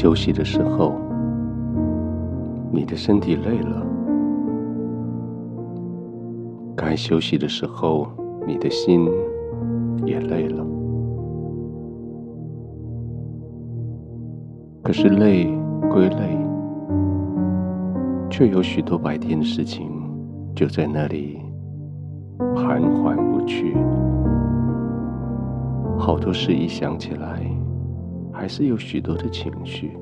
休息的时候，你的身体累了；该休息的时候，你的心也累了。可是累归累，却有许多白天的事情就在那里盘桓不去。好多事一想起来，还是有许多的情绪。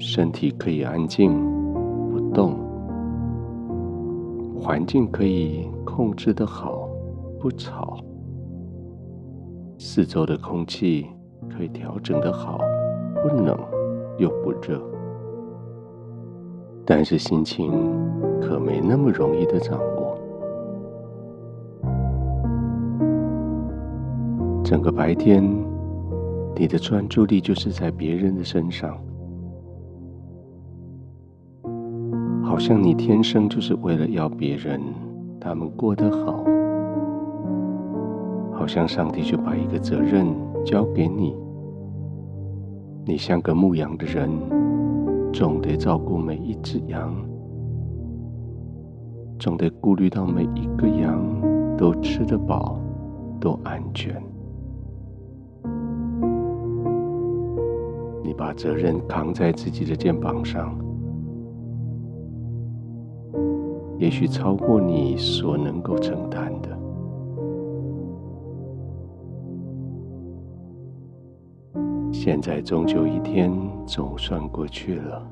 身体可以安静不动，环境可以控制得好不吵，四周的空气可以调整得好不冷又不热，但是心情可没那么容易的掌握。整个白天，你的专注力就是在别人的身上，好像你天生就是为了要别人他们过得好，好像上帝就把一个责任交给你，你像个牧羊的人，总得照顾每一只羊，总得顾虑到每一个羊都吃得饱，都安全。把责任扛在自己的肩膀上，也许超过你所能够承担的。现在终究一天总算过去了，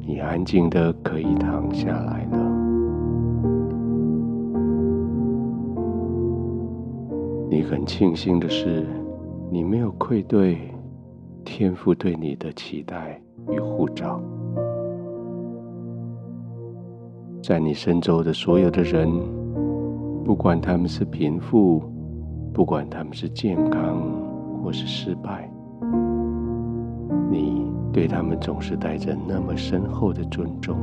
你安静的可以躺下来了。你很庆幸的是，你没有愧对天父对你的期待与护照。在你身周的所有的人，不管他们是贫富，不管他们是健康或是失败，你对他们总是带着那么深厚的尊重。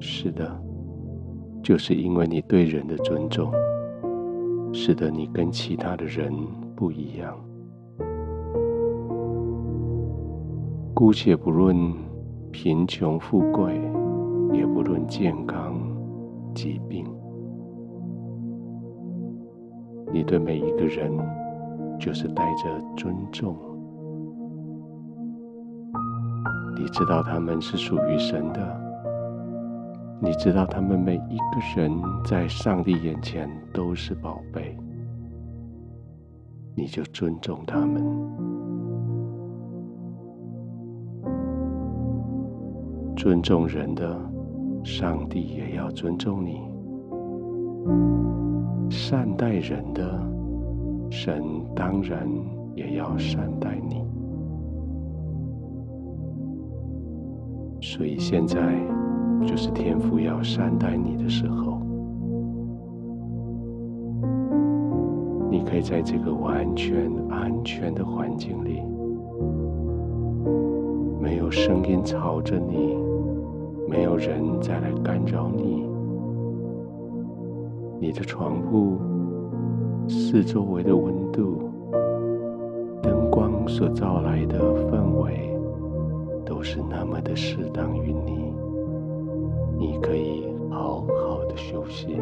是的。就是因为你对人的尊重，使得你跟其他的人不一样。姑且不论贫穷富贵，也不论健康疾病，你对每一个人就是带着尊重。你知道他们是属于神的。你知道，他们每一个人在上帝眼前都是宝贝，你就尊重他们。尊重人的，上帝也要尊重你；善待人的，神当然也要善待你。所以现在。就是天父要善待你的时候，你可以在这个完全安全的环境里，没有声音吵着你，没有人再来干扰你，你的床铺、四周围的温度、灯光所照来的氛围，都是那么的适当于你。你可以好好的休息。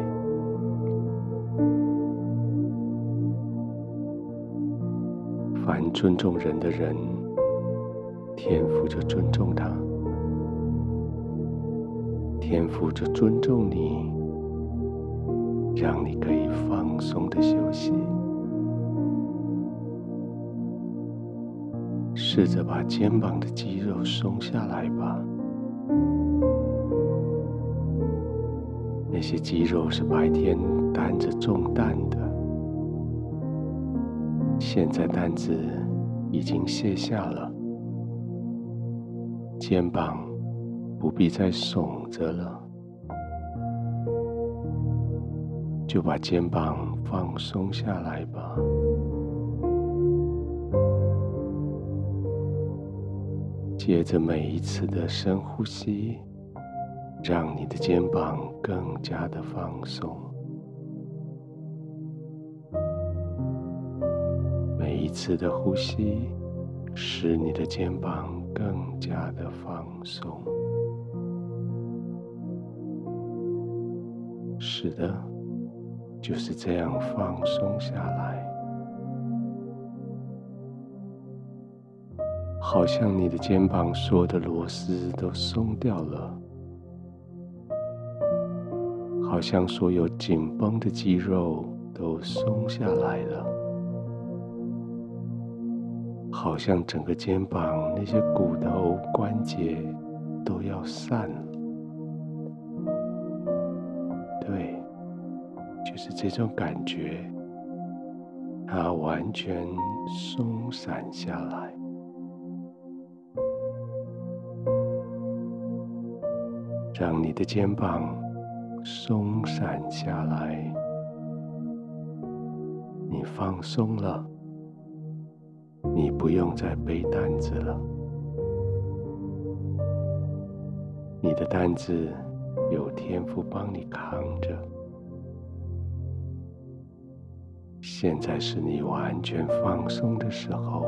凡尊重人的人，天赋就尊重他；天赋就尊重你，让你可以放松的休息。试着把肩膀的肌肉松下来吧。那些肌肉是白天担着重担的，现在担子已经卸下了，肩膀不必再耸着了，就把肩膀放松下来吧。接着每一次的深呼吸。让你的肩膀更加的放松。每一次的呼吸，使你的肩膀更加的放松。是的，就是这样放松下来，好像你的肩膀所有的螺丝都松掉了。好像所有紧绷的肌肉都松下来了，好像整个肩膀那些骨头关节都要散了。对，就是这种感觉，它完全松散下来，让你的肩膀。松散下来，你放松了，你不用再背担子了。你的担子有天父帮你扛着。现在是你完全放松的时候。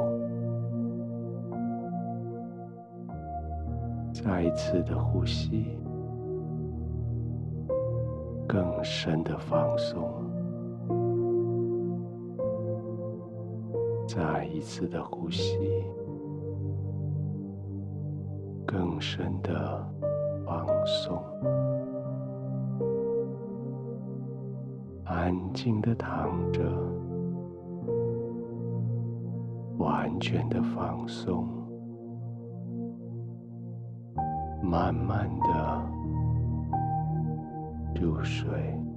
再一次的呼吸。更深的放松，再一次的呼吸，更深的放松，安静的躺着，完全的放松，慢慢的。入睡。